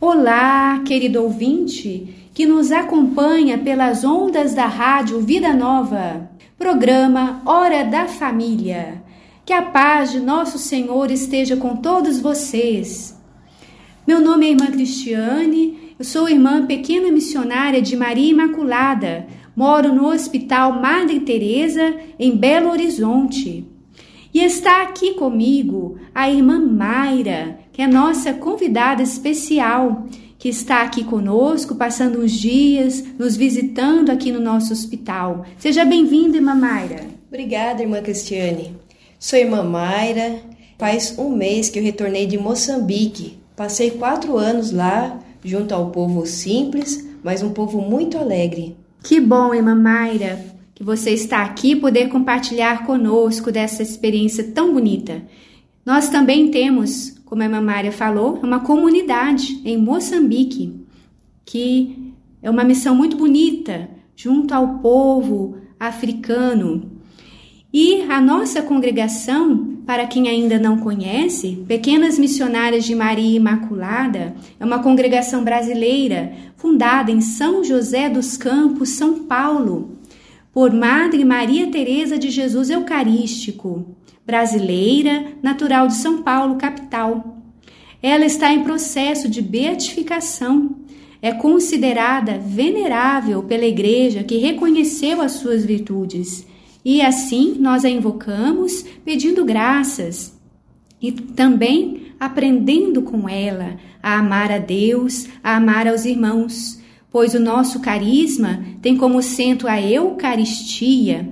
Olá, querido ouvinte que nos acompanha pelas ondas da Rádio Vida Nova, programa Hora da Família. Que a paz de nosso Senhor esteja com todos vocês. Meu nome é Irmã Cristiane, eu sou irmã pequena missionária de Maria Imaculada, moro no Hospital Madre Teresa em Belo Horizonte. E está aqui comigo a irmã Mayra, que é nossa convidada especial, que está aqui conosco, passando uns dias, nos visitando aqui no nosso hospital. Seja bem-vinda, irmã Mayra. Obrigada, irmã Cristiane. Sou irmã Mayra. Faz um mês que eu retornei de Moçambique. Passei quatro anos lá, junto ao povo simples, mas um povo muito alegre. Que bom, irmã Mayra, que você está aqui poder compartilhar conosco dessa experiência tão bonita. Nós também temos como a irmã Mária falou, é uma comunidade em Moçambique, que é uma missão muito bonita junto ao povo africano. E a nossa congregação, para quem ainda não conhece, Pequenas Missionárias de Maria Imaculada, é uma congregação brasileira fundada em São José dos Campos, São Paulo, por Madre Maria Teresa de Jesus Eucarístico brasileira, natural de São Paulo, capital. Ela está em processo de beatificação. É considerada venerável pela Igreja que reconheceu as suas virtudes. E assim nós a invocamos pedindo graças e também aprendendo com ela a amar a Deus, a amar aos irmãos, pois o nosso carisma tem como centro a Eucaristia,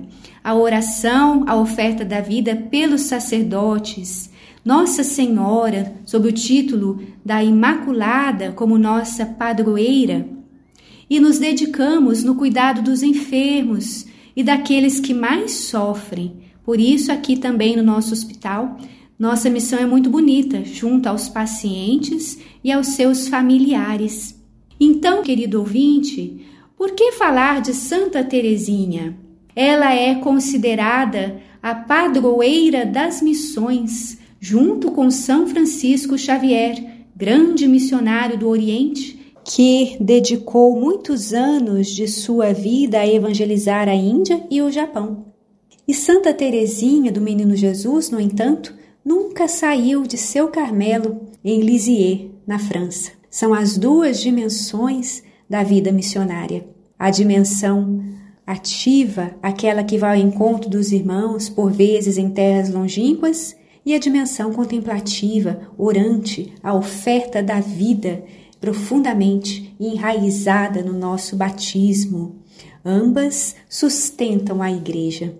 a oração, a oferta da vida pelos sacerdotes, Nossa Senhora, sob o título da Imaculada como nossa padroeira, e nos dedicamos no cuidado dos enfermos e daqueles que mais sofrem. Por isso, aqui também no nosso hospital, nossa missão é muito bonita, junto aos pacientes e aos seus familiares. Então, querido ouvinte, por que falar de Santa Teresinha? Ela é considerada a padroeira das missões, junto com São Francisco Xavier, grande missionário do Oriente, que dedicou muitos anos de sua vida a evangelizar a Índia e o Japão. E Santa Teresinha do Menino Jesus, no entanto, nunca saiu de seu Carmelo em Lisieux, na França. São as duas dimensões da vida missionária: a dimensão ativa, aquela que vai ao encontro dos irmãos, por vezes em terras longínquas, e a dimensão contemplativa, orante, a oferta da vida, profundamente enraizada no nosso batismo. Ambas sustentam a igreja.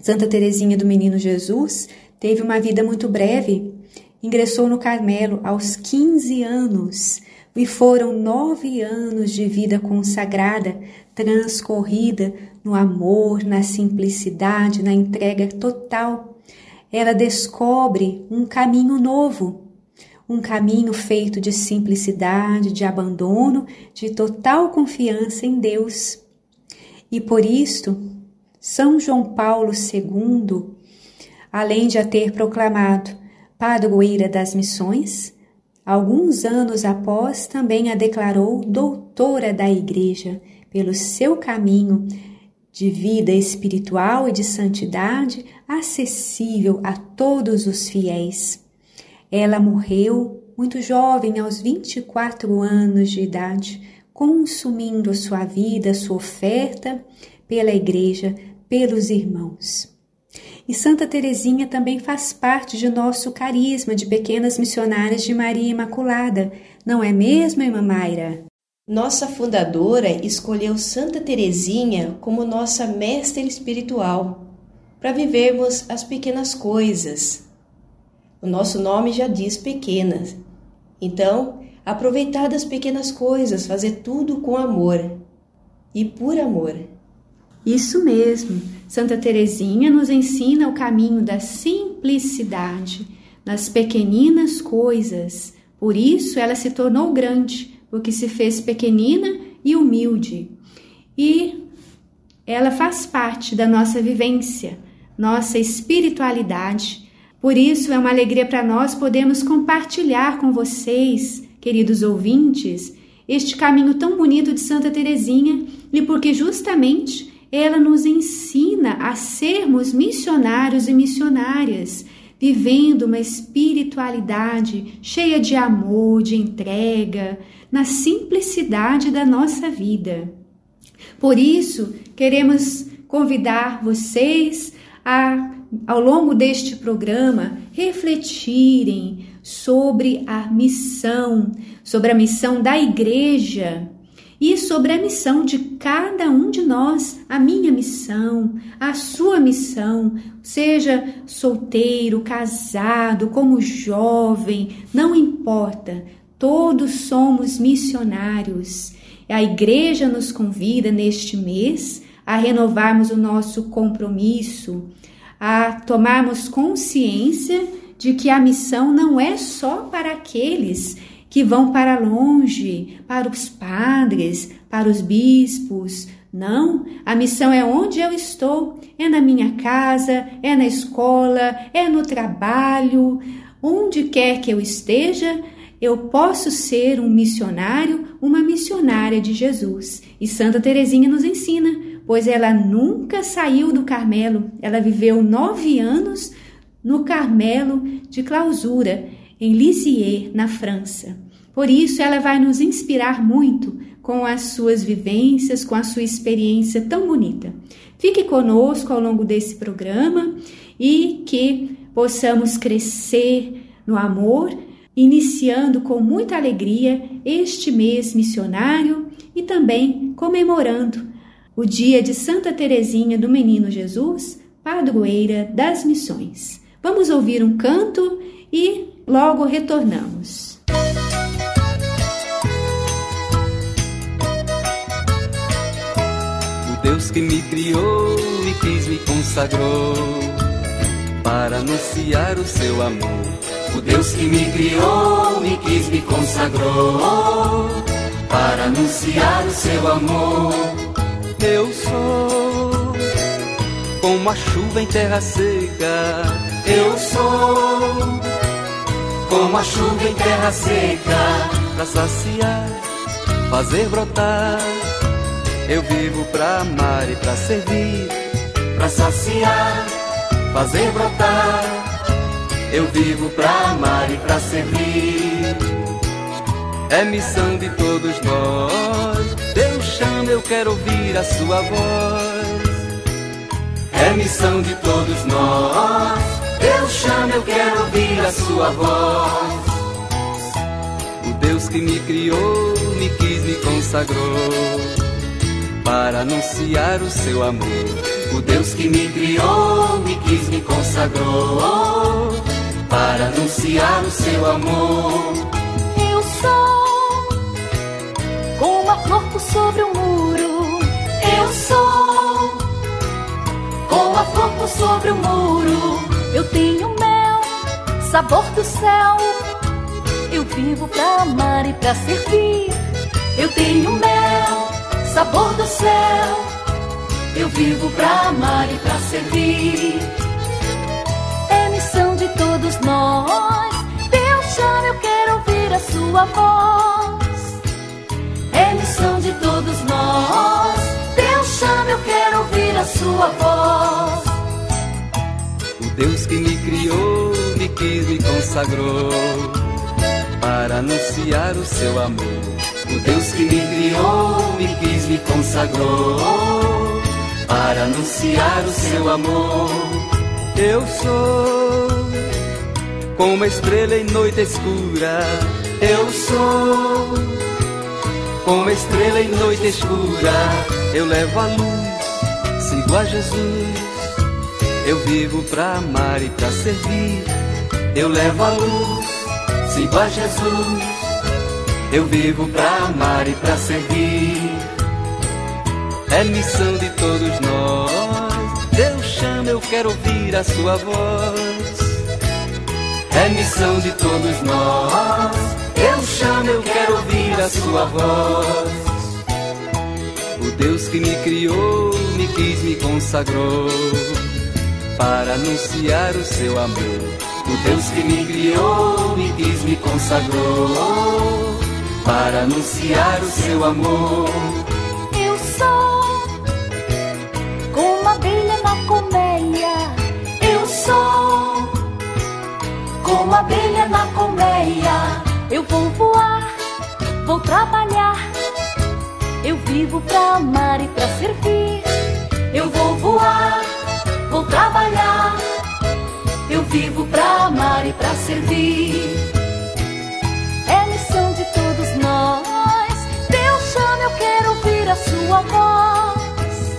Santa Teresinha do Menino Jesus teve uma vida muito breve. Ingressou no Carmelo aos 15 anos e foram nove anos de vida consagrada, transcorrida no amor, na simplicidade, na entrega total. Ela descobre um caminho novo, um caminho feito de simplicidade, de abandono, de total confiança em Deus. E por isto, São João Paulo II, além de a ter proclamado padroeira das missões, Alguns anos após, também a declarou doutora da Igreja pelo seu caminho de vida espiritual e de santidade acessível a todos os fiéis. Ela morreu muito jovem, aos 24 anos de idade, consumindo sua vida, sua oferta pela Igreja, pelos irmãos. E Santa Teresinha também faz parte de nosso carisma de pequenas missionárias de Maria Imaculada, não é mesmo, irmã Mayra? Nossa fundadora escolheu Santa Teresinha como nossa mestra espiritual, para vivermos as pequenas coisas. O nosso nome já diz pequenas. Então, aproveitar das pequenas coisas, fazer tudo com amor e por amor. Isso mesmo. Santa Teresinha nos ensina o caminho da simplicidade, nas pequeninas coisas. Por isso ela se tornou grande, porque se fez pequenina e humilde. E ela faz parte da nossa vivência, nossa espiritualidade. Por isso é uma alegria para nós podermos compartilhar com vocês queridos ouvintes, este caminho tão bonito de Santa Teresinha e porque justamente ela nos ensina a sermos missionários e missionárias, vivendo uma espiritualidade cheia de amor, de entrega, na simplicidade da nossa vida. Por isso, queremos convidar vocês a, ao longo deste programa, refletirem sobre a missão, sobre a missão da igreja e sobre a missão de cada um de nós, a minha missão, a sua missão, seja solteiro, casado, como jovem, não importa, todos somos missionários. A igreja nos convida neste mês a renovarmos o nosso compromisso, a tomarmos consciência de que a missão não é só para aqueles que vão para longe, para os padres, para os bispos. Não, a missão é onde eu estou, é na minha casa, é na escola, é no trabalho, onde quer que eu esteja, eu posso ser um missionário, uma missionária de Jesus. E Santa Teresinha nos ensina, pois ela nunca saiu do Carmelo, ela viveu nove anos no Carmelo de clausura em Lisieux, na França. Por isso, ela vai nos inspirar muito com as suas vivências, com a sua experiência tão bonita. Fique conosco ao longo desse programa e que possamos crescer no amor, iniciando com muita alegria este mês missionário e também comemorando o dia de Santa Teresinha do Menino Jesus, padroeira das missões. Vamos ouvir um canto e Logo retornamos. O Deus que me criou e quis me consagrou para anunciar o seu amor. O Deus que me criou e quis me consagrou para anunciar o seu amor. Eu sou como a chuva em terra seca. Eu sou como a chuva em terra seca, pra saciar, fazer brotar. Eu vivo pra amar e pra servir, pra saciar, fazer brotar. Eu vivo pra amar e pra servir. É missão de todos nós. Deus chama, eu quero ouvir a sua voz. É missão de todos nós Deus chama, eu quero ouvir a sua voz. O Deus que me criou, me quis, me consagrou para anunciar o seu amor. O Deus que me criou, me quis, me consagrou para anunciar o seu amor. Eu sou como a flor sobre o muro. Eu sou como a flor sobre o muro. Eu tenho mel, sabor do céu. Eu vivo pra amar e pra servir. Eu tenho mel, sabor do céu. Eu vivo pra amar e pra servir. Todos nós. Deus chama, eu quero ouvir a sua voz. É missão de todos nós. Deus chama, eu quero ouvir a sua voz. Deus que me criou, me quis, me consagrou para anunciar o seu amor. O Deus que me criou, me quis, me consagrou para anunciar o seu amor. Eu sou como uma estrela em noite escura. Eu sou uma estrela em noite escura. Eu levo a luz, sigo a Jesus eu vivo pra amar e pra servir. Eu levo a luz, sigo a Jesus. Eu vivo pra amar e pra servir. É missão de todos nós. Deus chama, eu quero ouvir a sua voz. É missão de todos nós. Deus chama, eu quero ouvir a sua voz. O Deus que me criou, me quis, me consagrou para anunciar o seu amor. O Deus que me criou, me quis, me consagrou para anunciar o seu amor. Eu vou voar, vou trabalhar. Eu vivo pra amar e pra servir. Eu vou voar, vou trabalhar. Eu vivo pra amar e pra servir. É missão de todos nós. Deus chama, eu quero ouvir a sua voz.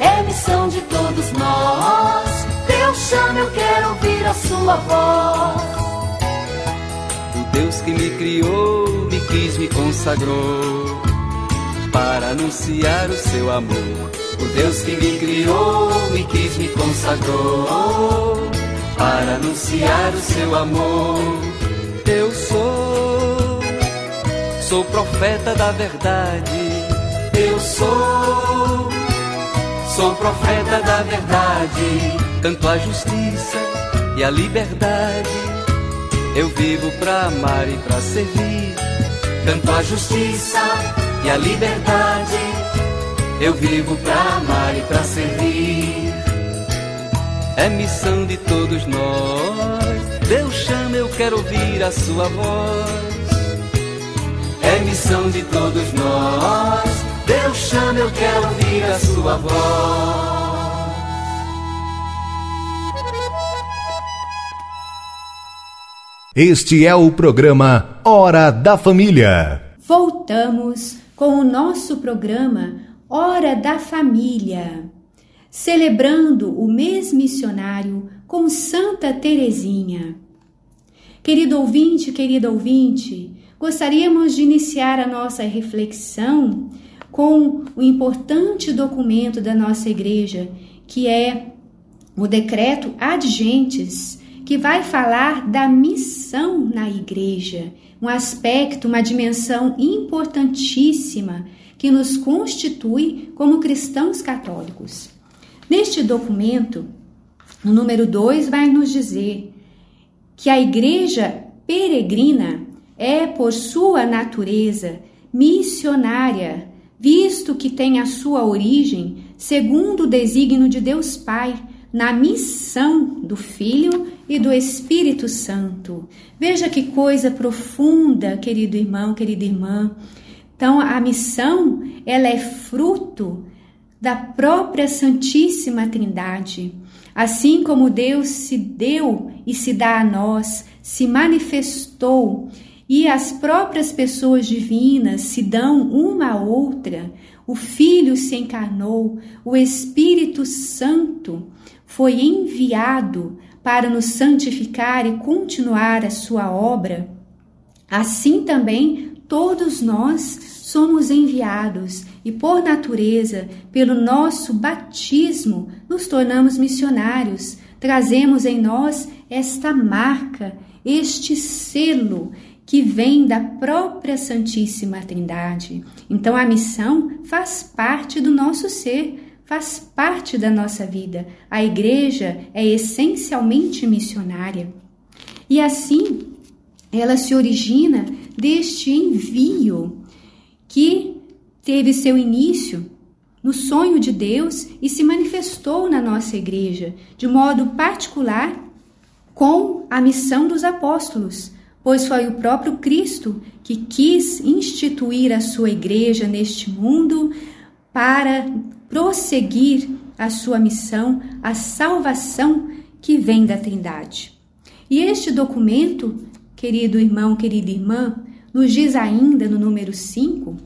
É missão de todos nós. Deus chama, eu quero ouvir a sua voz. Deus que me criou, me quis, me consagrou para anunciar o seu amor. O Deus que me criou, me quis, me consagrou para anunciar o seu amor. Eu sou, sou profeta da verdade. Eu sou, sou profeta da verdade. Canto a justiça e a liberdade. Eu vivo pra amar e pra servir. Canto a justiça e a liberdade. Eu vivo pra amar e pra servir. É missão de todos nós. Deus chama, eu quero ouvir a sua voz. É missão de todos nós. Deus chama, eu quero ouvir a sua voz. Este é o programa Hora da Família. Voltamos com o nosso programa Hora da Família, celebrando o mês missionário com Santa Teresinha. Querido ouvinte, querido ouvinte, gostaríamos de iniciar a nossa reflexão com o importante documento da nossa igreja, que é o decreto Ad Gentes, que vai falar da missão na igreja, um aspecto, uma dimensão importantíssima que nos constitui como cristãos católicos. Neste documento, no número 2, vai nos dizer que a igreja peregrina é, por sua natureza, missionária, visto que tem a sua origem, segundo o desígnio de Deus Pai, na missão do Filho e do Espírito Santo. Veja que coisa profunda, querido irmão, querida irmã. Então, a missão, ela é fruto da própria Santíssima Trindade. Assim como Deus se deu e se dá a nós, se manifestou e as próprias pessoas divinas se dão uma a outra, o Filho se encarnou, o Espírito Santo foi enviado para nos santificar e continuar a sua obra, assim também todos nós somos enviados e, por natureza, pelo nosso batismo, nos tornamos missionários, trazemos em nós esta marca, este selo que vem da própria Santíssima Trindade. Então a missão faz parte do nosso ser, faz parte da nossa vida. A igreja é essencialmente missionária. E assim, ela se origina deste envio que teve seu início no sonho de Deus e se manifestou na nossa igreja, de modo particular com a missão dos apóstolos, pois foi o próprio Cristo que quis instituir a sua igreja neste mundo para prosseguir a sua missão, a salvação que vem da Trindade. E este documento, querido irmão, querida irmã, nos diz ainda no número 5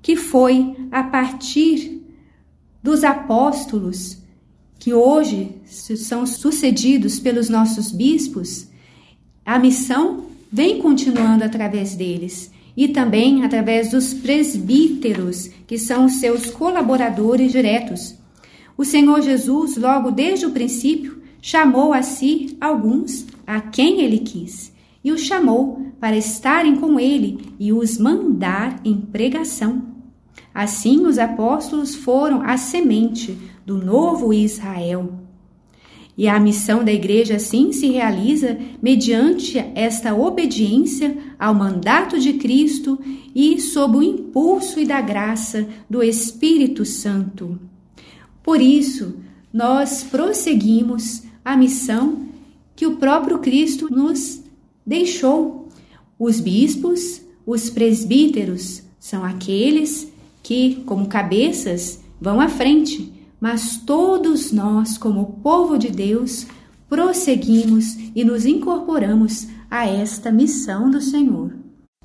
que foi a partir dos apóstolos que hoje são sucedidos pelos nossos bispos, a missão vem continuando através deles e também através dos presbíteros, que são os seus colaboradores diretos. O Senhor Jesus, logo desde o princípio, chamou a si alguns a quem ele quis e os chamou para estarem com ele e os mandar em pregação. Assim, os apóstolos foram a semente do novo Israel. E a missão da igreja assim se realiza mediante esta obediência ao mandato de Cristo e sob o impulso e da graça do Espírito Santo. Por isso, nós prosseguimos a missão que o próprio Cristo nos deixou. Os bispos, os presbíteros, são aqueles que, como cabeças, vão à frente, mas todos nós, como povo de Deus, prosseguimos e nos incorporamos a esta missão do Senhor.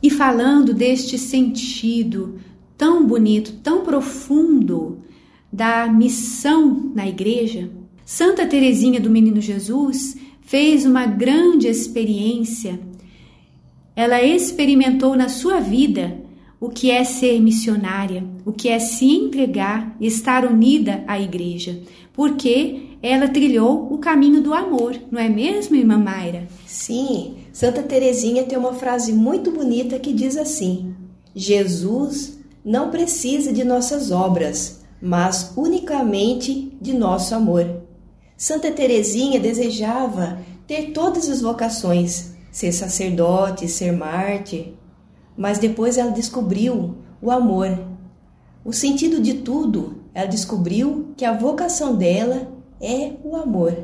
E falando deste sentido tão bonito, tão profundo da missão na igreja, Santa Teresinha do Menino Jesus fez uma grande experiência. Ela experimentou na sua vida o que é ser missionária, o que é se entregar estar unida à igreja, porque ela trilhou o caminho do amor, não é mesmo, irmã Mayra? Sim, Santa Teresinha tem uma frase muito bonita que diz assim: Jesus não precisa de nossas obras, mas unicamente de nosso amor. Santa Teresinha desejava ter todas as vocações, ser sacerdote, ser mártir, mas depois ela descobriu o amor. O sentido de tudo, ela descobriu que a vocação dela é o amor.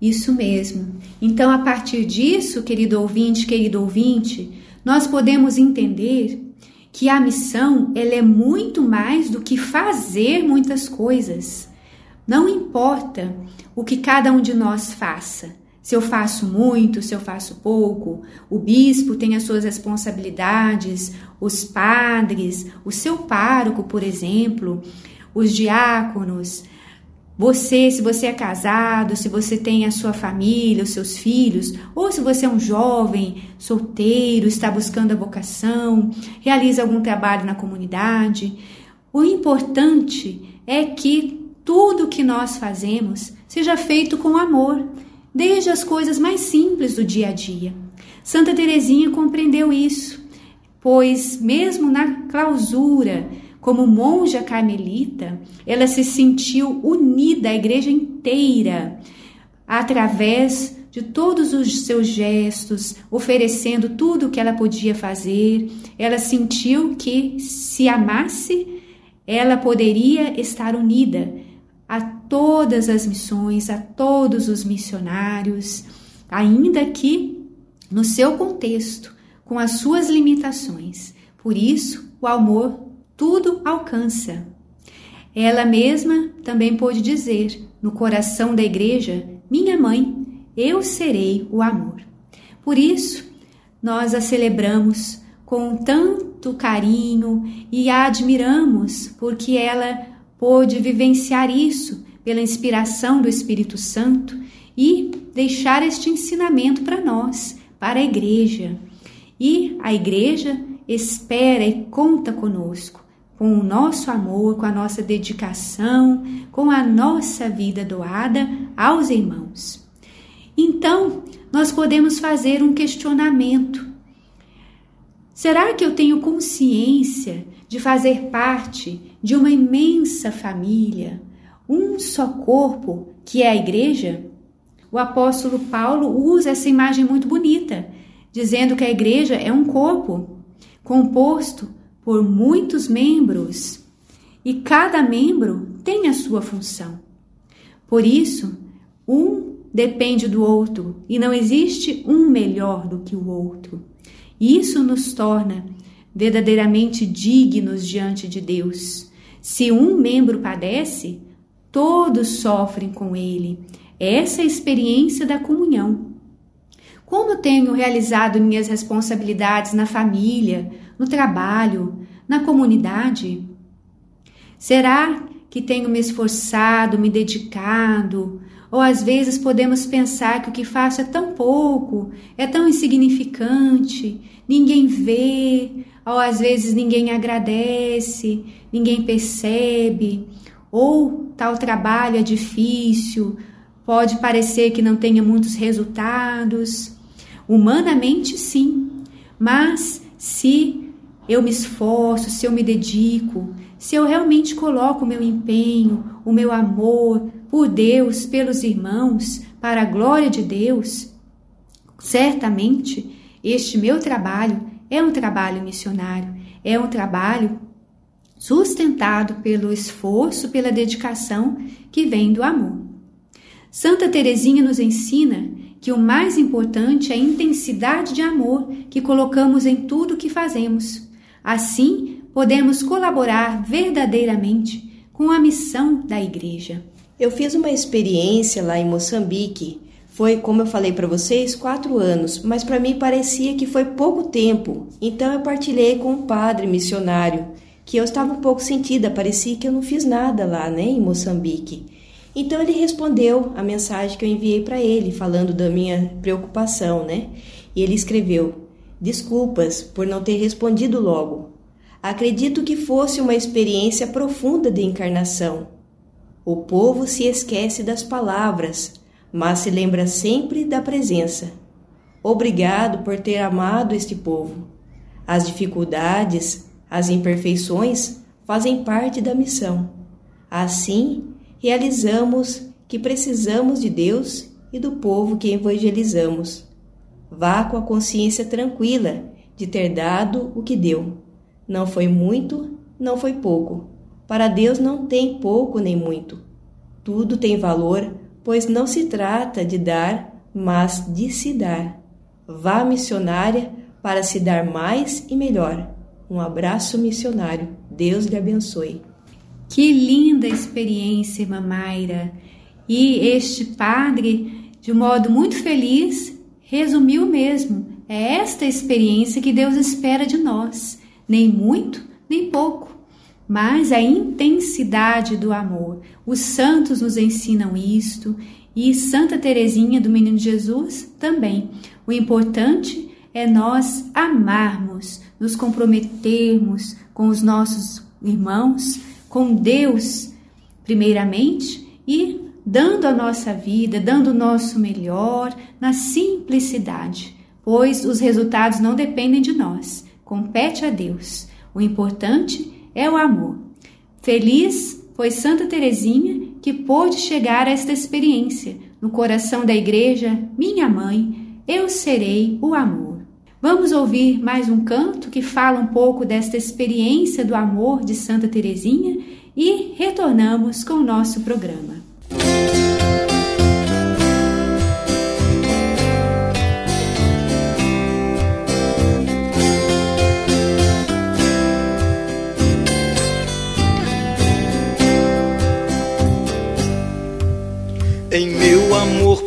Isso mesmo. Então, a partir disso, querido ouvinte, querido ouvinte, nós podemos entender que a missão ela é muito mais do que fazer muitas coisas. Não importa o que cada um de nós faça, se eu faço muito, se eu faço pouco. O bispo tem as suas responsabilidades, os padres, o seu pároco, por exemplo, os diáconos. Você, se você é casado, se você tem a sua família, os seus filhos, ou se você é um jovem, solteiro, está buscando a vocação, realiza algum trabalho na comunidade, o importante é que tudo que nós fazemos seja feito com amor desde as coisas mais simples do dia a dia. Santa Teresinha compreendeu isso, pois mesmo na clausura, como monja carmelita, ela se sentiu unida à igreja inteira através de todos os seus gestos, oferecendo tudo o que ela podia fazer. Ela sentiu que se amasse, ela poderia estar unida a todas as missões, a todos os missionários, ainda que no seu contexto, com as suas limitações. Por isso, o amor tudo alcança. Ela mesma também pôde dizer, no coração da igreja: Minha mãe, eu serei o amor. Por isso, nós a celebramos com tanto carinho e a admiramos porque ela pôde vivenciar isso pela inspiração do Espírito Santo e deixar este ensinamento para nós, para a igreja. E a igreja espera e conta conosco, com o nosso amor, com a nossa dedicação, com a nossa vida doada aos irmãos. Então, nós podemos fazer um questionamento. Será que eu tenho consciência de fazer parte de uma imensa família, um só corpo, que é a igreja, o apóstolo Paulo usa essa imagem muito bonita, dizendo que a igreja é um corpo composto por muitos membros e cada membro tem a sua função. Por isso, um depende do outro e não existe um melhor do que o outro. Isso nos torna verdadeiramente dignos diante de Deus. Se um membro padece, todos sofrem com ele. Essa é a experiência da comunhão. Como tenho realizado minhas responsabilidades na família, no trabalho, na comunidade? Será que tenho me esforçado, me dedicado? Ou às vezes podemos pensar que o que faço é tão pouco, é tão insignificante, ninguém vê, ou às vezes ninguém agradece, ninguém percebe, ou tal trabalho é difícil, pode parecer que não tenha muitos resultados. Humanamente, sim, mas se eu me esforço, se eu me dedico, se eu realmente coloco o meu empenho, o meu amor por Deus, pelos irmãos, para a glória de Deus, certamente este meu trabalho é um trabalho missionário, é um trabalho sustentado pelo esforço, pela dedicação que vem do amor. Santa Teresinha nos ensina que o mais importante é a intensidade de amor que colocamos em tudo o que fazemos. Assim, podemos colaborar verdadeiramente com a missão da igreja. Eu fiz uma experiência lá em Moçambique. Foi, como eu falei para vocês, quatro anos, mas para mim parecia que foi pouco tempo. Então eu partilhei com um padre missionário que eu estava um pouco sentida, parecia que eu não fiz nada lá, né, em Moçambique. Então ele respondeu a mensagem que eu enviei para ele, falando da minha preocupação, né? E ele escreveu: Desculpas por não ter respondido logo. Acredito que fosse uma experiência profunda de encarnação. O povo se esquece das palavras, mas se lembra sempre da presença. Obrigado por ter amado este povo. As dificuldades, as imperfeições fazem parte da missão. Assim, realizamos que precisamos de Deus e do povo que evangelizamos. Vá com a consciência tranquila de ter dado o que deu. Não foi muito, não foi pouco. Para Deus não tem pouco nem muito. Tudo tem valor, pois não se trata de dar, mas de se dar. Vá missionária para se dar mais e melhor. Um abraço missionário. Deus lhe abençoe. Que linda experiência, irmã Mayra. E este padre, de um modo muito feliz, resumiu mesmo. É esta experiência que Deus espera de nós. Nem muito, nem pouco, mas a intensidade do amor. Os santos nos ensinam isto e Santa Teresinha do Menino Jesus também. O importante é nós amarmos, nos comprometermos com os nossos irmãos, com Deus, primeiramente, e dando a nossa vida, dando o nosso melhor na simplicidade, pois os resultados não dependem de nós, compete a Deus. O importante é o amor. Feliz foi Santa Teresinha que pôde chegar a esta experiência no coração da igreja, minha mãe, eu serei o amor. Vamos ouvir mais um canto que fala um pouco desta experiência do amor de Santa Teresinha e retornamos com o nosso programa. Em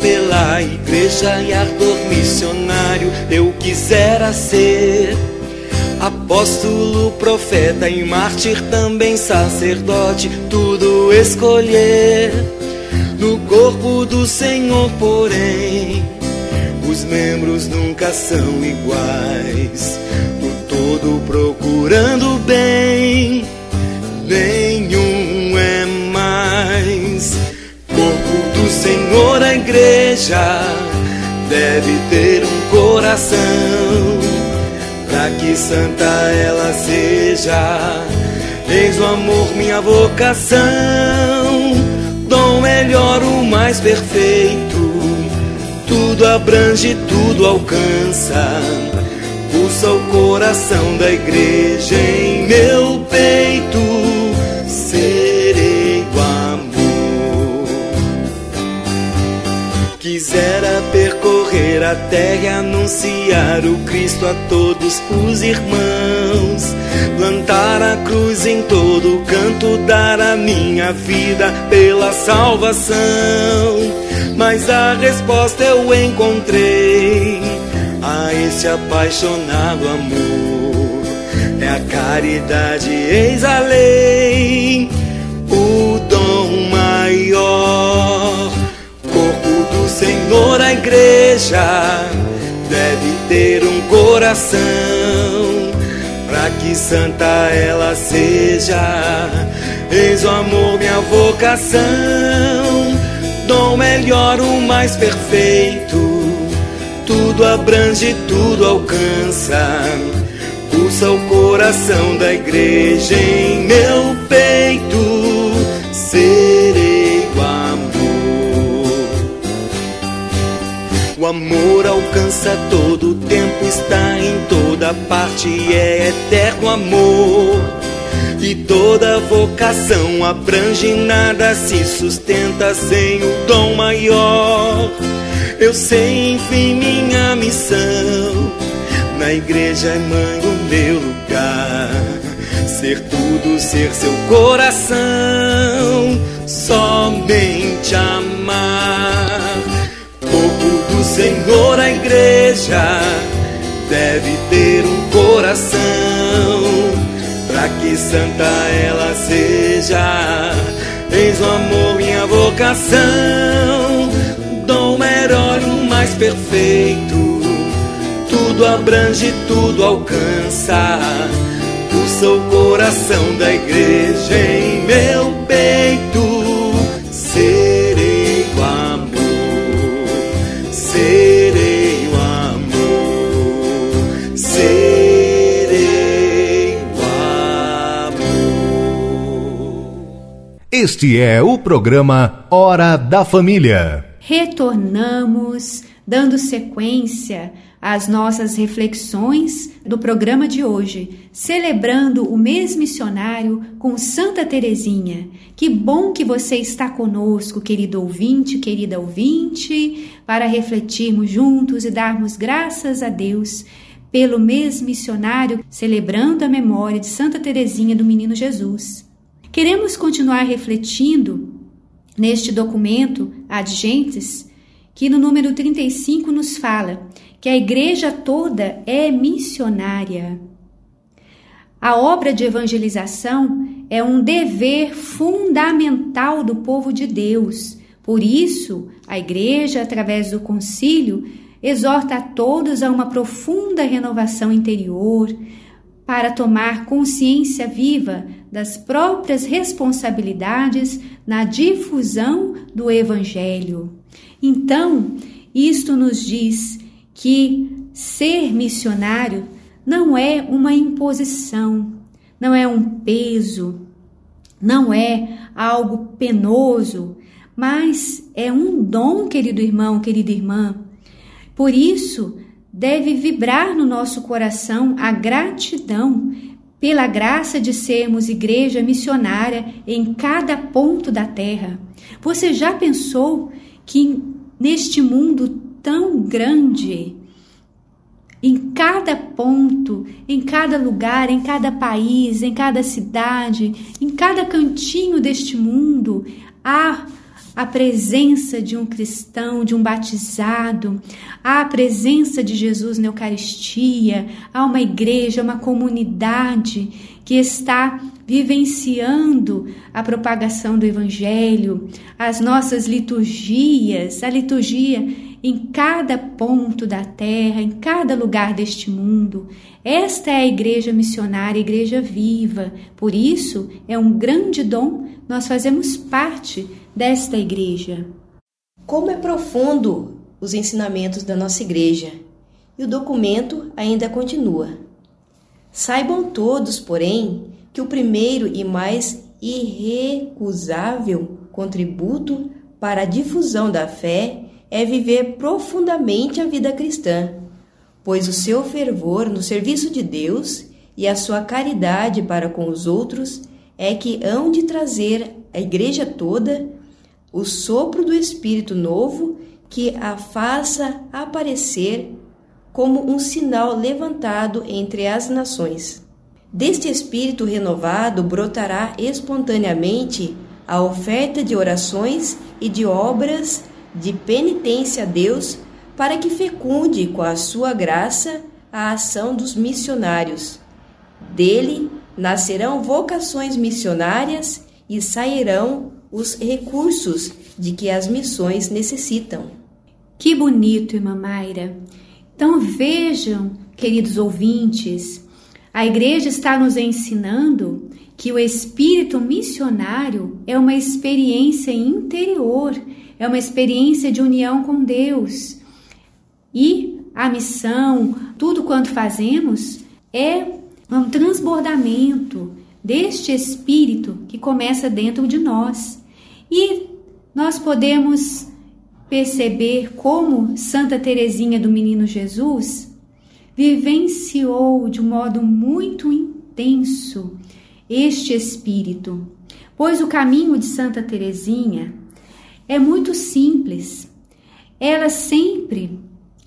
pela igreja e ardor missionário, eu quisera ser apóstolo, profeta e mártir, também sacerdote, tudo escolher. No corpo do Senhor, porém, os membros nunca são iguais. No todo procurando bem, nenhum Senhor a igreja deve ter um coração para que santa ela seja. Eis o amor minha vocação, dom melhor o mais perfeito, tudo abrange, tudo alcança. Pulsa o coração da igreja em meu peito Quisera percorrer a terra e anunciar o Cristo a todos os irmãos. Plantar a cruz em todo canto, dar a minha vida pela salvação. Mas a resposta eu encontrei a esse apaixonado amor. É a caridade, eis a lei, Senhor, a igreja deve ter um coração para que santa ela seja. Eis o amor, minha vocação, dom melhor, o mais perfeito. Tudo abrange, tudo alcança. Pulsa o coração da igreja em meu peito. Serei amor alcança todo o tempo, está em toda parte é eterno amor. E toda vocação abrange, nada se sustenta sem o dom maior. Eu sei, enfim, minha missão. Na igreja é mãe o meu lugar. Ser tudo, ser seu coração. Somente amar. Senhor, a igreja deve ter um coração. Pra que santa ela seja. Eis o amor, minha vocação dom herói mais perfeito. Tudo abrange, tudo alcança. O coração da igreja Este é o programa Hora da Família. Retornamos dando sequência às nossas reflexões do programa de hoje, celebrando o mês missionário com Santa Teresinha. Que bom que você está conosco, querido ouvinte, querida ouvinte, para refletirmos juntos e darmos graças a Deus pelo mês missionário, celebrando a memória de Santa Teresinha do Menino Jesus. Queremos continuar refletindo neste documento Adgentes, que no número 35 nos fala que a igreja toda é missionária. A obra de evangelização é um dever fundamental do povo de Deus. Por isso, a igreja, através do concílio, exorta a todos a uma profunda renovação interior, para tomar consciência viva das próprias responsabilidades na difusão do Evangelho. Então, isto nos diz que ser missionário não é uma imposição, não é um peso, não é algo penoso, mas é um dom, querido irmão, querida irmã. Por isso, deve vibrar no nosso coração a gratidão pela graça de sermos igreja missionária em cada ponto da terra. Você já pensou que neste mundo tão grande, em cada ponto, em cada lugar, em cada país, em cada cidade, em cada cantinho deste mundo, há a presença de um cristão, de um batizado, a presença de Jesus na Eucaristia, há uma igreja, uma comunidade que está vivenciando a propagação do Evangelho, as nossas liturgias, a liturgia em cada ponto da terra, em cada lugar deste mundo. Esta é a igreja missionária, a igreja viva. Por isso, é um grande dom nós fazemos parte desta igreja. Como é profundo os ensinamentos da nossa igreja. E o documento ainda continua. Saibam todos, porém, que o primeiro e mais irrecusável contributo para a difusão da fé é viver profundamente a vida cristã, pois o seu fervor no serviço de Deus e a sua caridade para com os outros é que hão de trazer à igreja toda o sopro do Espírito novo que a faça aparecer como um sinal levantado entre as nações. Deste Espírito renovado brotará espontaneamente a oferta de orações e de obras de penitência a Deus para que fecunde com a sua graça a ação dos missionários. Dele nascerão vocações missionárias e sairão os recursos de que as missões necessitam. Que bonito, irmã Mayra. Então vejam, queridos ouvintes, a igreja está nos ensinando que o espírito missionário é uma experiência interior, é uma experiência de união com Deus. E a missão, tudo quanto fazemos, é um transbordamento deste espírito que começa dentro de nós. E nós podemos perceber como Santa Teresinha do Menino Jesus vivenciou de um modo muito intenso este espírito, pois o caminho de Santa Teresinha é muito simples. Ela sempre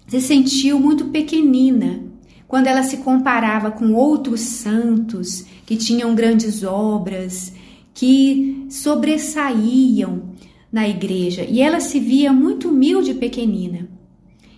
se sentiu muito pequenina quando ela se comparava com outros santos que tinham grandes obras, que sobressaíam na igreja, e ela se via muito humilde e pequenina.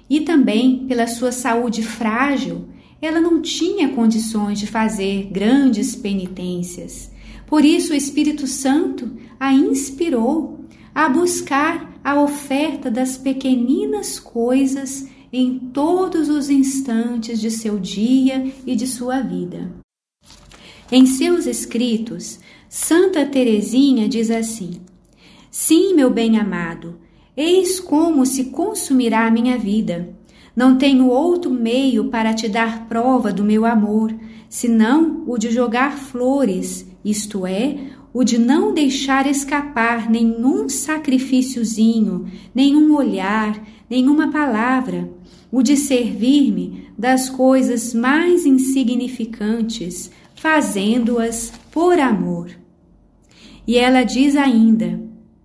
E também, pela sua saúde frágil, ela não tinha condições de fazer grandes penitências. Por isso, o Espírito Santo a inspirou a buscar a oferta das pequeninas coisas em todos os instantes de seu dia e de sua vida. Em seus escritos, Santa Teresinha diz assim: Sim, meu bem-amado, eis como se consumirá a minha vida. Não tenho outro meio para te dar prova do meu amor, senão o de jogar flores, isto é, o de não deixar escapar nenhum sacrifíciozinho, nenhum olhar, nenhuma palavra, o de servir-me das coisas mais insignificantes, fazendo-as por amor. E ela diz ainda: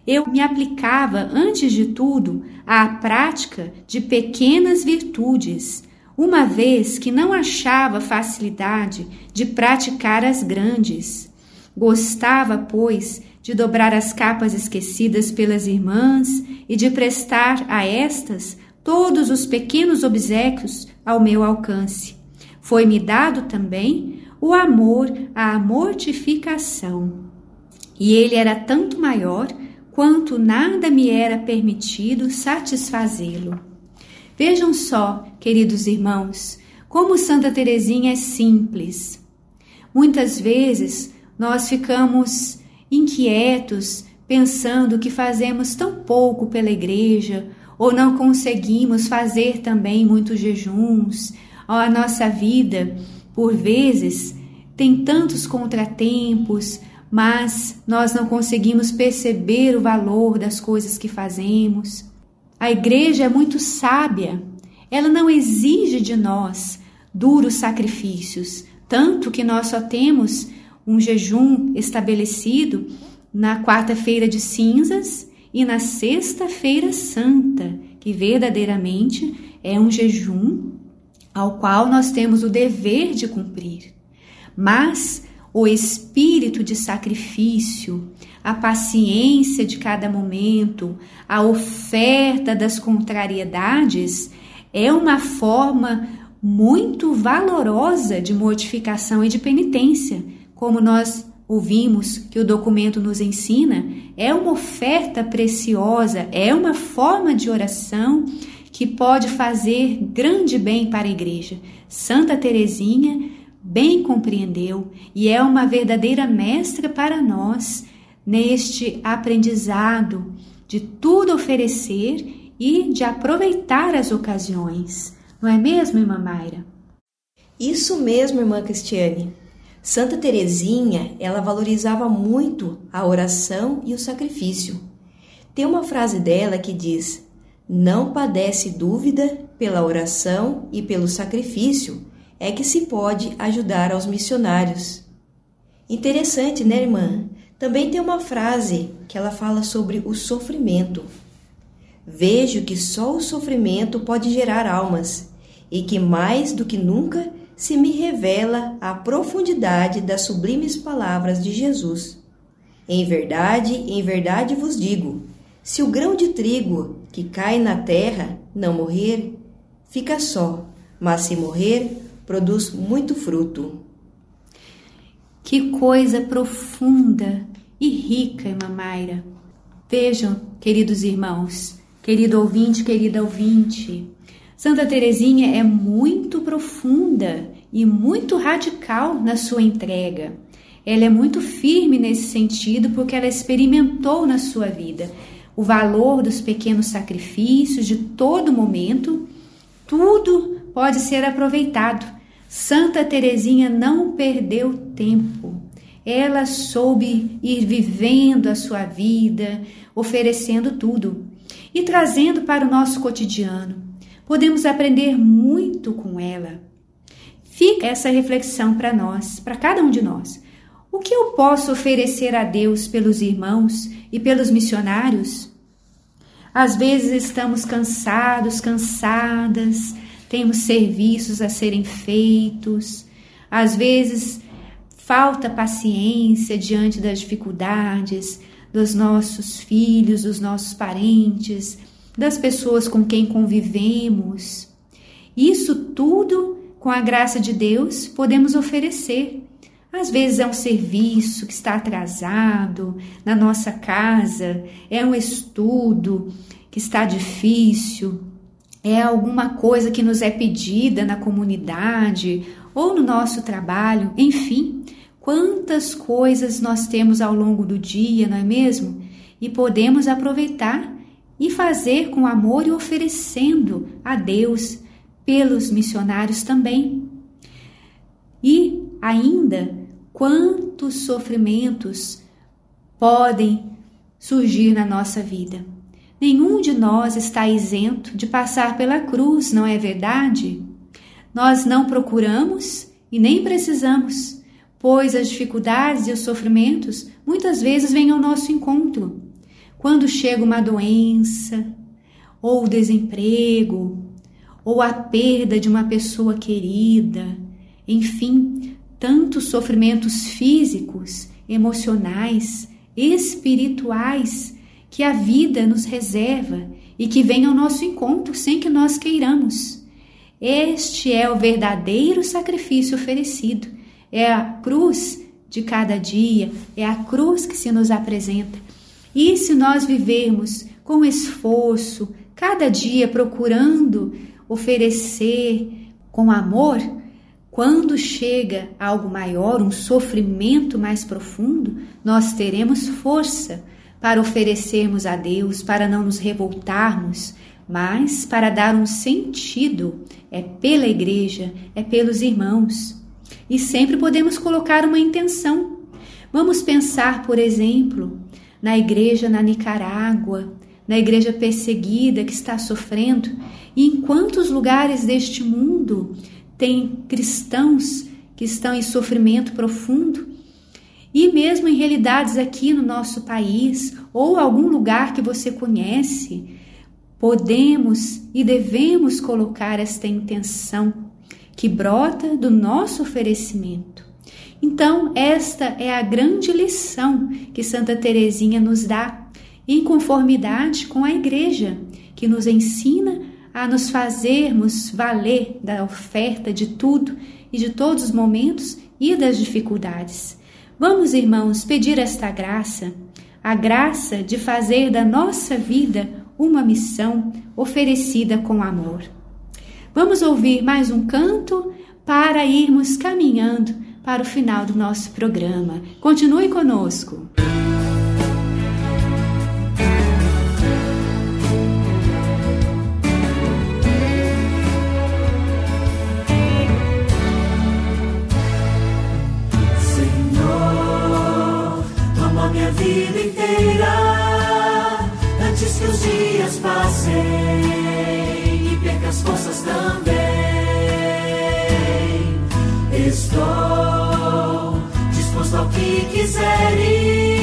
eu me aplicava, antes de tudo, à prática de pequenas virtudes, uma vez que não achava facilidade de praticar as grandes. Gostava, pois, de dobrar as capas esquecidas pelas irmãs e de prestar a estas todos os pequenos obsequios ao meu alcance. Foi-me dado também o amor à mortificação. E ele era tanto maior quanto nada me era permitido satisfazê-lo. Vejam só, queridos irmãos, como Santa Teresinha é simples. Muitas vezes nós ficamos inquietos pensando que fazemos tão pouco pela igreja ou não conseguimos fazer também muitos jejuns, a nossa vida, por vezes, tem tantos contratempos, mas nós não conseguimos perceber o valor das coisas que fazemos. A igreja é muito sábia, ela não exige de nós duros sacrifícios, tanto que nós só temos um jejum estabelecido na quarta-feira de cinzas e na sexta-feira santa, que verdadeiramente é um jejum ao qual nós temos o dever de cumprir. Mas o espírito de sacrifício, a paciência de cada momento, a oferta das contrariedades é uma forma muito valorosa de mortificação e de penitência como nós ouvimos que o documento nos ensina, é uma oferta preciosa, é uma forma de oração que pode fazer grande bem para a igreja. Santa Teresinha bem compreendeu e é uma verdadeira mestra para nós neste aprendizado de tudo oferecer e de aproveitar as ocasiões. Não é mesmo, irmã Mayra? Isso mesmo, irmã Cristiane. Santa Teresinha, ela valorizava muito a oração e o sacrifício. Tem uma frase dela que diz: "Não padece dúvida pela oração e pelo sacrifício é que se pode ajudar aos missionários." Interessante, né, irmã? Também tem uma frase que ela fala sobre o sofrimento. Vejo que só o sofrimento pode gerar almas e que mais do que nunca se me revela a profundidade das sublimes palavras de Jesus. Em verdade, em verdade vos digo: se o grão de trigo que cai na terra não morrer, fica só, mas se morrer, produz muito fruto. Que coisa profunda e rica, irmã Mayra. Vejam, queridos irmãos, querido ouvinte, querida ouvinte, Santa Teresinha é muito profunda e muito radical na sua entrega. Ela é muito firme nesse sentido porque ela experimentou na sua vida o valor dos pequenos sacrifícios de todo momento. Tudo pode ser aproveitado. Santa Teresinha não perdeu tempo. Ela soube ir vivendo a sua vida, oferecendo tudo. e trazendo para o nosso cotidiano. Podemos aprender muito com ela. Fica essa reflexão para nós, para cada um de nós. O que eu posso oferecer a Deus pelos irmãos e pelos missionários? Às vezes estamos cansados, cansadas, temos serviços a serem feitos, às vezes falta paciência diante das dificuldades dos nossos filhos, dos nossos parentes, das pessoas com quem convivemos. Isso tudo, com a graça de Deus, podemos oferecer. Às vezes é um serviço que está atrasado na nossa casa, é um estudo que está difícil, é alguma coisa que nos é pedida na comunidade ou no nosso trabalho, enfim, quantas coisas nós temos ao longo do dia, não é mesmo? E podemos aproveitar e fazer com amor e oferecendo a Deus pelos missionários também. E ainda quantos sofrimentos podem surgir na nossa vida. Nenhum de nós está isento de passar pela cruz, não é verdade? Nós não procuramos e nem precisamos, pois as dificuldades e os sofrimentos muitas vezes vêm ao nosso encontro. Quando chega uma doença, ou desemprego, ou a perda de uma pessoa querida, enfim, tantos sofrimentos físicos, emocionais, espirituais que a vida nos reserva e que vem ao nosso encontro sem que nós queiramos. Este é o verdadeiro sacrifício oferecido. É a cruz de cada dia, é a cruz que se nos apresenta. E se nós vivermos com esforço, cada dia procurando oferecer com amor, quando chega algo maior, um sofrimento mais profundo, nós teremos força para oferecermos a Deus, para não nos revoltarmos, mas para dar um sentido. É pela igreja, é pelos irmãos. E sempre podemos colocar uma intenção. Vamos pensar, por exemplo, na igreja na Nicarágua, na igreja perseguida que está sofrendo, e em quantos lugares deste mundo tem cristãos que estão em sofrimento profundo? E mesmo em realidades aqui no nosso país ou algum lugar que você conhece, podemos e devemos colocar esta intenção que brota do nosso oferecimento. Então, esta é a grande lição que Santa Teresinha nos dá, em conformidade com a igreja, que nos ensina a nos fazermos valer da oferta de tudo e de todos os momentos e das dificuldades. Vamos, irmãos, pedir esta graça, a graça de fazer da nossa vida uma missão oferecida com amor. Vamos ouvir mais um canto para irmos caminhando para o final do nosso programa. Continue conosco. vida e perca as forças também. Estou disposto ao que quiseres,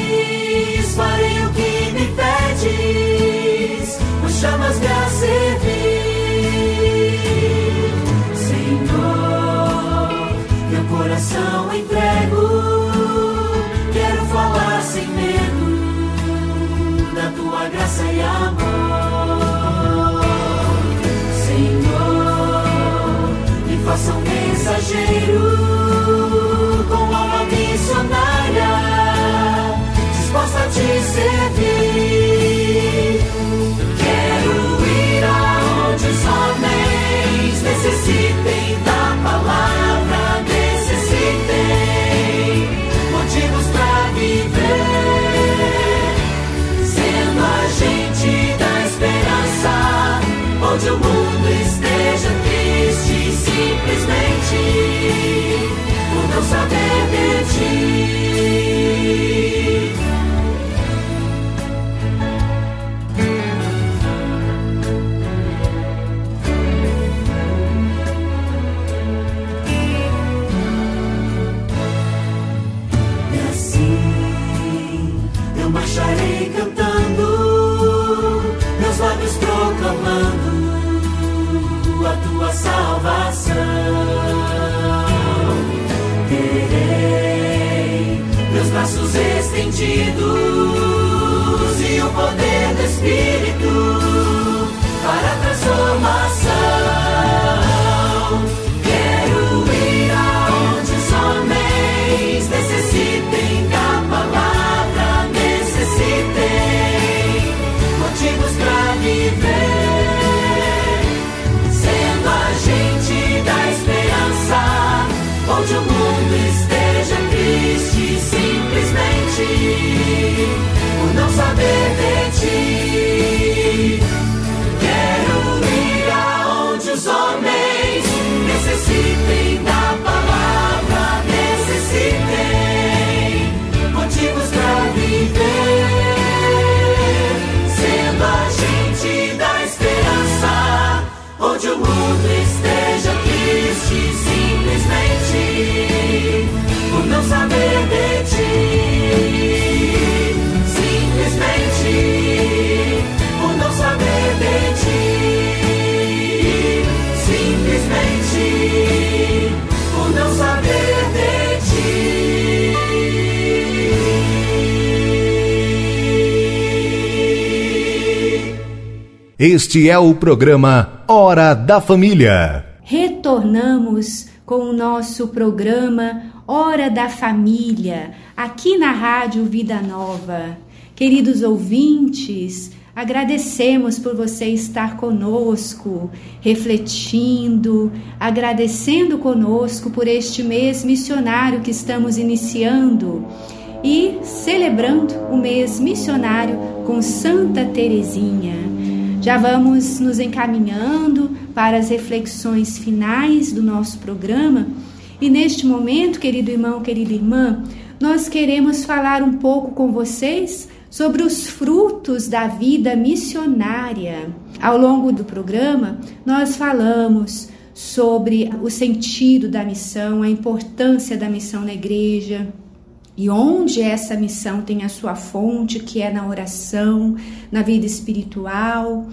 com alma missionária, disposta a te servir. Quero ir aonde os homens necessitem da palavra, necessitem motivos para viver, sendo a gente da esperança onde o mundo see. Braços estendidos Este é o programa Hora da Família. Retornamos com o nosso programa Hora da Família, aqui na Rádio Vida Nova. Queridos ouvintes, agradecemos por você estar conosco, refletindo, agradecendo conosco por este mês missionário que estamos iniciando e celebrando o mês missionário com Santa Teresinha. Já vamos nos encaminhando para as reflexões finais do nosso programa. E neste momento, querido irmão, querida irmã, nós queremos falar um pouco com vocês sobre os frutos da vida missionária. Ao longo do programa, nós falamos sobre o sentido da missão, a importância da missão na igreja, e onde essa missão tem a sua fonte, que é na oração, na vida espiritual,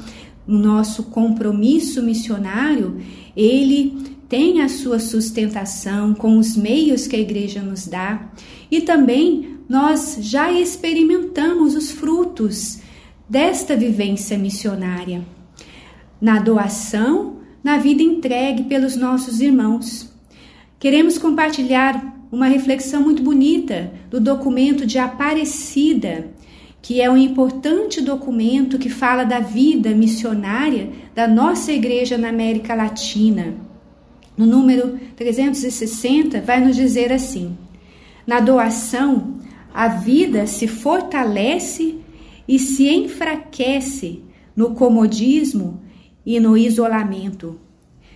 no nosso compromisso missionário, ele tem a sua sustentação com os meios que a igreja nos dá e também nós já experimentamos os frutos desta vivência missionária na doação, na vida entregue pelos nossos irmãos. Queremos compartilhar uma reflexão muito bonita do documento de Aparecida, que é um importante documento que fala da vida missionária da nossa igreja na América Latina. No número 360, vai nos dizer assim: na doação, a vida se fortalece e se enfraquece no comodismo e no isolamento.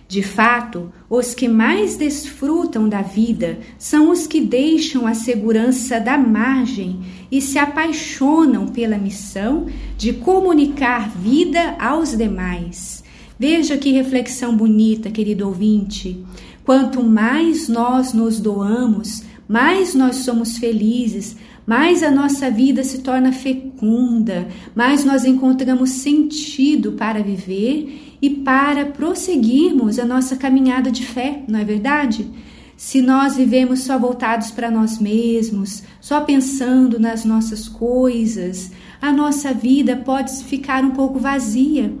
De fato, os que mais desfrutam da vida são os que deixam a segurança da margem e se apaixonam pela missão de comunicar vida aos demais. Veja que reflexão bonita, querido ouvinte. Quanto mais nós nos doamos, mais nós somos felizes, mais a nossa vida se torna fecunda, mais nós encontramos sentido para viver e para prosseguirmos a nossa caminhada de fé, não é verdade? Se nós vivemos só voltados para nós mesmos, só pensando nas nossas coisas, a nossa vida pode ficar um pouco vazia.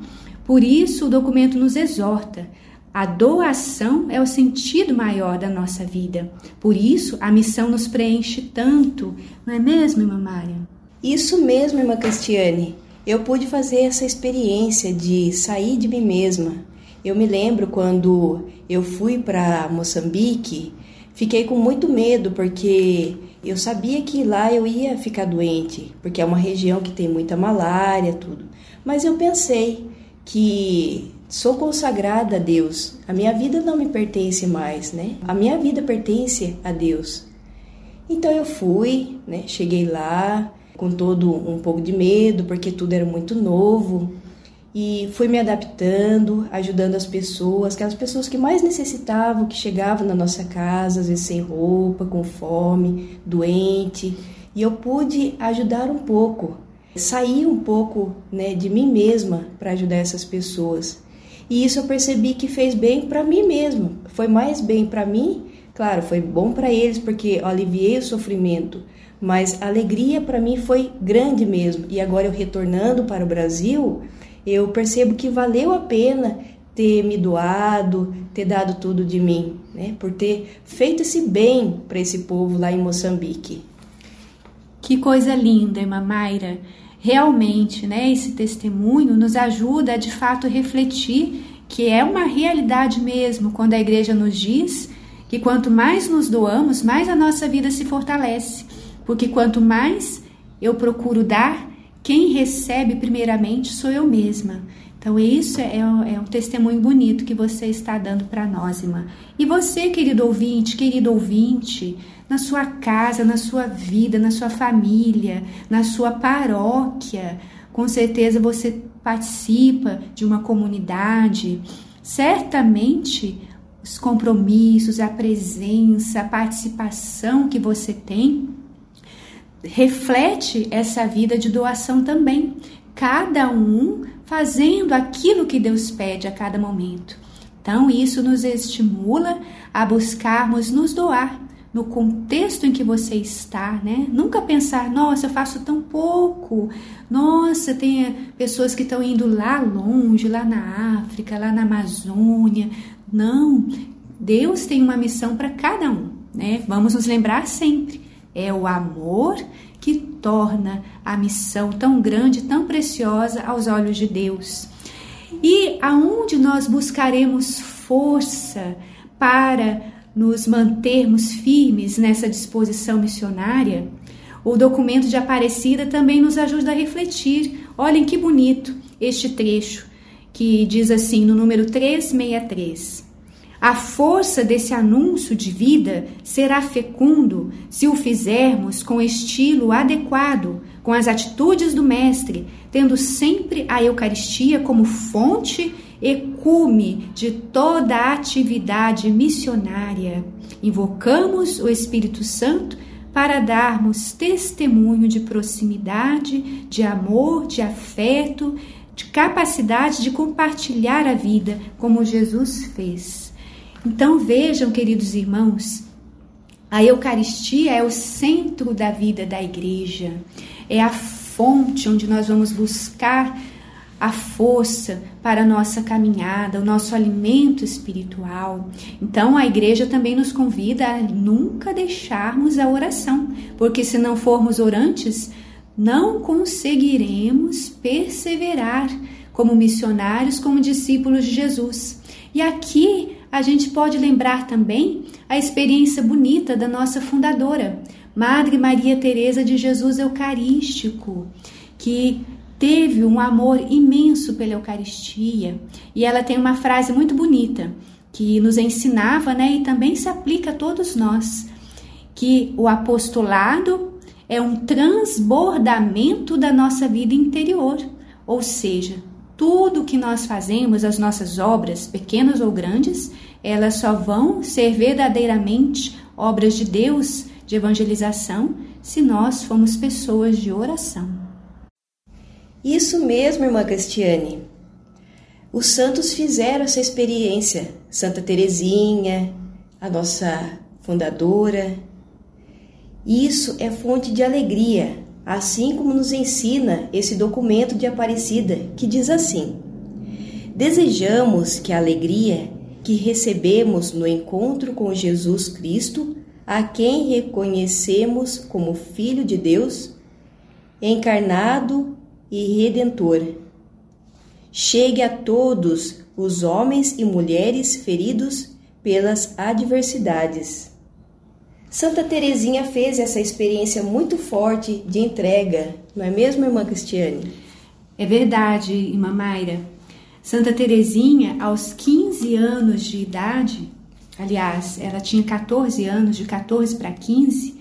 Por isso, o documento nos exorta. A doação é o sentido maior da nossa vida. Por isso, a missão nos preenche tanto, não é mesmo, irmã Mária? Isso mesmo, irmã Cristiane. Eu pude fazer essa experiência de sair de mim mesma. Eu me lembro quando eu fui para Moçambique, fiquei com muito medo porque eu sabia que lá eu ia ficar doente, porque é uma região que tem muita malária, tudo. Mas eu pensei que sou consagrada a Deus. A minha vida não me pertence mais, né? A minha vida pertence a Deus. Então eu fui, né? Cheguei lá, com todo um pouco de medo, porque tudo era muito novo. E fui me adaptando, ajudando as pessoas, aquelas pessoas que mais necessitavam, que chegavam na nossa casa, às vezes sem roupa, com fome, doente. E eu pude ajudar um pouco, sair um pouco né, de mim mesma para ajudar essas pessoas. E isso eu percebi que fez bem para mim mesma. Foi mais bem para mim Claro, foi bom para eles porque eu aliviei o sofrimento, mas a alegria para mim foi grande mesmo. E agora eu retornando para o Brasil, eu percebo que valeu a pena ter me doado, ter dado tudo de mim, né? Por ter feito esse bem para esse povo lá em Moçambique. Que coisa linda, irmã Mayra. Realmente, né, esse testemunho nos ajuda a de fato refletir que é uma realidade mesmo quando a igreja nos diz que quanto mais nos doamos, mais a nossa vida se fortalece. Porque quanto mais eu procuro dar, quem recebe primeiramente sou eu mesma. Então, isso é, é um testemunho bonito que você está dando para nós, irmã. E você, querido ouvinte, querido ouvinte, na sua casa, na sua vida, na sua família, na sua paróquia, com certeza você participa de uma comunidade. Certamente os compromissos, a presença, a participação que você tem reflete essa vida de doação também. Cada um fazendo aquilo que Deus pede a cada momento. Então, isso nos estimula a buscarmos nos doar no contexto em que você está, né? Nunca pensar, nossa, eu faço tão pouco. Nossa, tem pessoas que estão indo lá longe, lá na África, lá na Amazônia. Não, Deus tem uma missão para cada um, né? Vamos nos lembrar sempre. É o amor que torna a missão tão grande, tão preciosa aos olhos de Deus. E aonde nós buscaremos força para nos mantermos firmes nessa disposição missionária, o documento de Aparecida também nos ajuda a refletir. Olhem que bonito este trecho que diz assim no número 363. A força desse anúncio de vida será fecundo se o fizermos com estilo adequado, com as atitudes do Mestre, tendo sempre a Eucaristia como fonte e cume de toda a atividade missionária. Invocamos o Espírito Santo para darmos testemunho de proximidade, de amor, de afeto, de capacidade de compartilhar a vida como Jesus fez. Então vejam, queridos irmãos, a Eucaristia é o centro da vida da igreja, é a fonte onde nós vamos buscar a força para a nossa caminhada, o nosso alimento espiritual. Então a igreja também nos convida a nunca deixarmos a oração, porque se não formos orantes, não conseguiremos perseverar como missionários, como discípulos de Jesus. E aqui a gente pode lembrar também a experiência bonita da nossa fundadora, Madre Maria Teresa de Jesus Eucarístico, que teve um amor imenso pela Eucaristia, e ela tem uma frase muito bonita que nos ensinava, né, e também se aplica a todos nós, que o apostolado é um transbordamento da nossa vida interior, ou seja, tudo que nós fazemos, as nossas obras, pequenas ou grandes, elas só vão ser verdadeiramente obras de Deus de evangelização se nós formos pessoas de oração. Isso mesmo, irmã Cristiane. Os santos fizeram essa experiência. Santa Teresinha, a nossa fundadora. Isso é fonte de alegria, assim como nos ensina esse documento de Aparecida, que diz assim: Desejamos que a alegria que recebemos no encontro com Jesus Cristo, a quem reconhecemos como Filho de Deus, encarnado e redentor. Chegue a todos os homens e mulheres feridos pelas adversidades. Santa Teresinha fez essa experiência muito forte de entrega, não é mesmo, irmã Cristiane? É verdade, irmã Mayra. Santa Teresinha, aos 15 anos de idade, aliás, ela tinha 14 anos, de 14 para 15,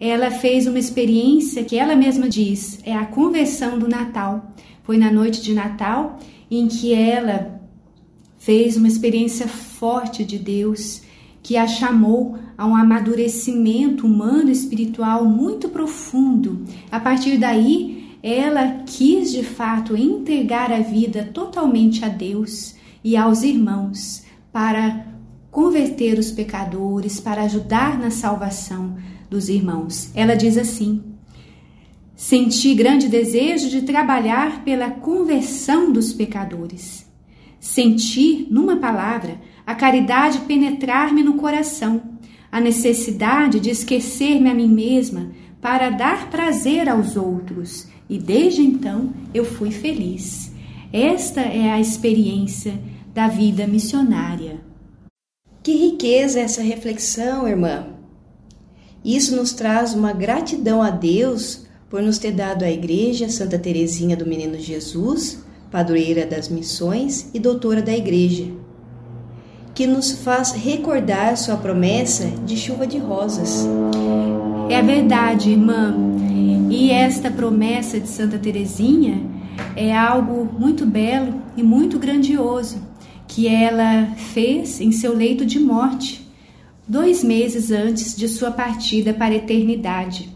ela fez uma experiência que ela mesma diz, é a conversão do Natal. Foi na noite de Natal em que ela fez uma experiência forte de Deus que a chamou a um amadurecimento humano espiritual muito profundo. A partir daí, ela quis de fato entregar a vida totalmente a Deus e aos irmãos para converter os pecadores, para ajudar na salvação dos irmãos. Ela diz assim: Senti grande desejo de trabalhar pela conversão dos pecadores. Senti, numa palavra, a caridade penetrar-me no coração, a necessidade de esquecer-me a mim mesma para dar prazer aos outros, e desde então eu fui feliz. Esta é a experiência da vida missionária. Que riqueza essa reflexão, irmã! Isso nos traz uma gratidão a Deus por nos ter dado a Igreja Santa Teresinha do Menino Jesus, padroeira das missões e doutora da Igreja, que nos faz recordar sua promessa de chuva de rosas. É verdade, irmã. E esta promessa de Santa Teresinha é algo muito belo e muito grandioso que ela fez em seu leito de morte, dois meses antes de sua partida para a eternidade.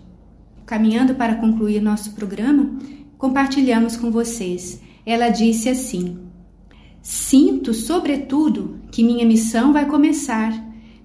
Caminhando para concluir nosso programa, compartilhamos com vocês. Ela disse assim: Sinto, sobretudo, que minha missão vai começar.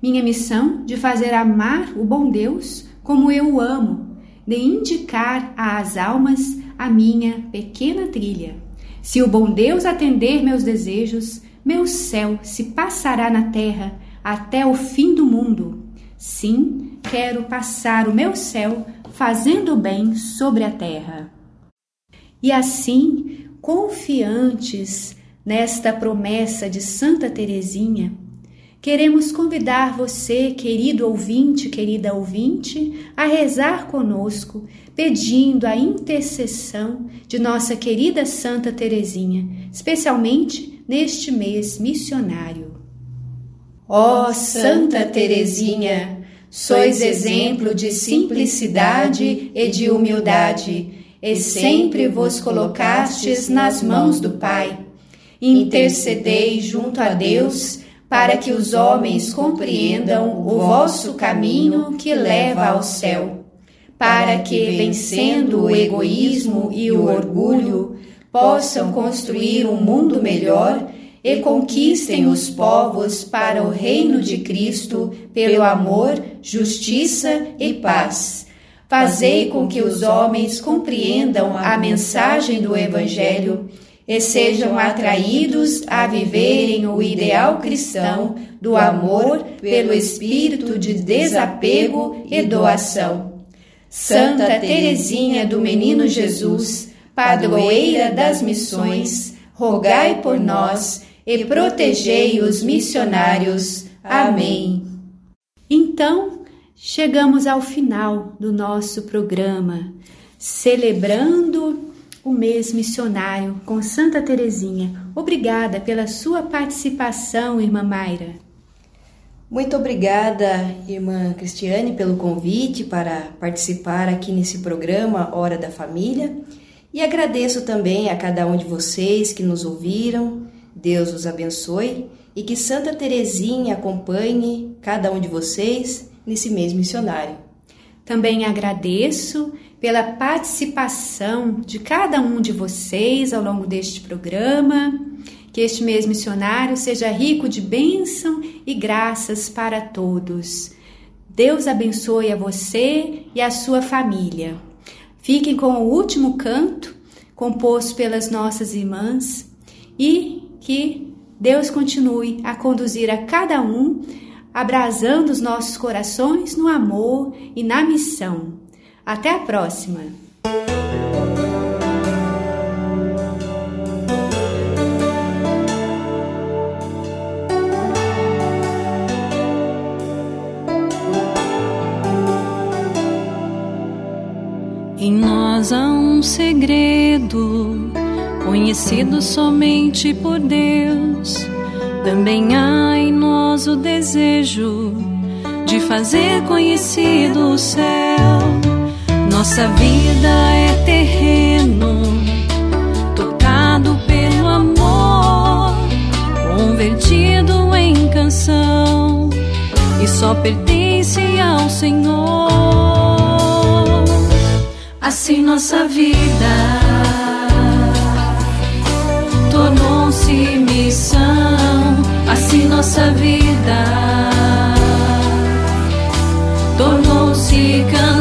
Minha missão de fazer amar o bom Deus como eu o amo, de indicar às almas a minha pequena trilha. Se o bom Deus atender meus desejos, meu céu se passará na terra até o fim do mundo. Sim, quero passar o meu céu fazendo bem sobre a terra. E assim, confiantes nesta promessa de Santa Teresinha, Queremos convidar você, querido ouvinte, querida ouvinte, a rezar conosco, pedindo a intercessão de nossa querida Santa Teresinha, especialmente neste mês missionário. Ó oh, Santa Teresinha, sois exemplo de simplicidade e de humildade, e sempre vos colocastes nas mãos do Pai. Intercedei junto a Deus para que os homens compreendam o vosso caminho que leva ao céu, para que, vencendo o egoísmo e o orgulho, possam construir um mundo melhor e conquistem os povos para o reino de Cristo pelo amor, justiça e paz. Fazei com que os homens compreendam a mensagem do Evangelho e sejam atraídos a viverem o ideal cristão do amor pelo espírito de desapego e doação. Santa Teresinha do Menino Jesus, padroeira das missões, rogai por nós e protegei os missionários. Amém. Então, chegamos ao final do nosso programa, celebrando o mês missionário com Santa Teresinha. Obrigada pela sua participação, irmã Mayra. Muito obrigada, irmã Cristiane, pelo convite para participar aqui nesse programa Hora da Família. E agradeço também a cada um de vocês que nos ouviram. Deus os abençoe e que Santa Teresinha acompanhe cada um de vocês nesse mês missionário. Também agradeço pela participação de cada um de vocês ao longo deste programa. Que este mês missionário seja rico de bênção e graças para todos. Deus abençoe a você e a sua família. Fiquem com o último canto, composto pelas nossas irmãs, e que Deus continue a conduzir a cada um, abrasando os nossos corações no amor e na missão. Até a próxima! Em nós há um segredo, conhecido somente por Deus. Também há em nós o desejo de fazer conhecido o céu. Nossa vida é terreno tocado pelo amor, convertido em canção e só pertence ao Senhor. Assim nossa vida tornou-se missão, assim nossa vida tornou-se canção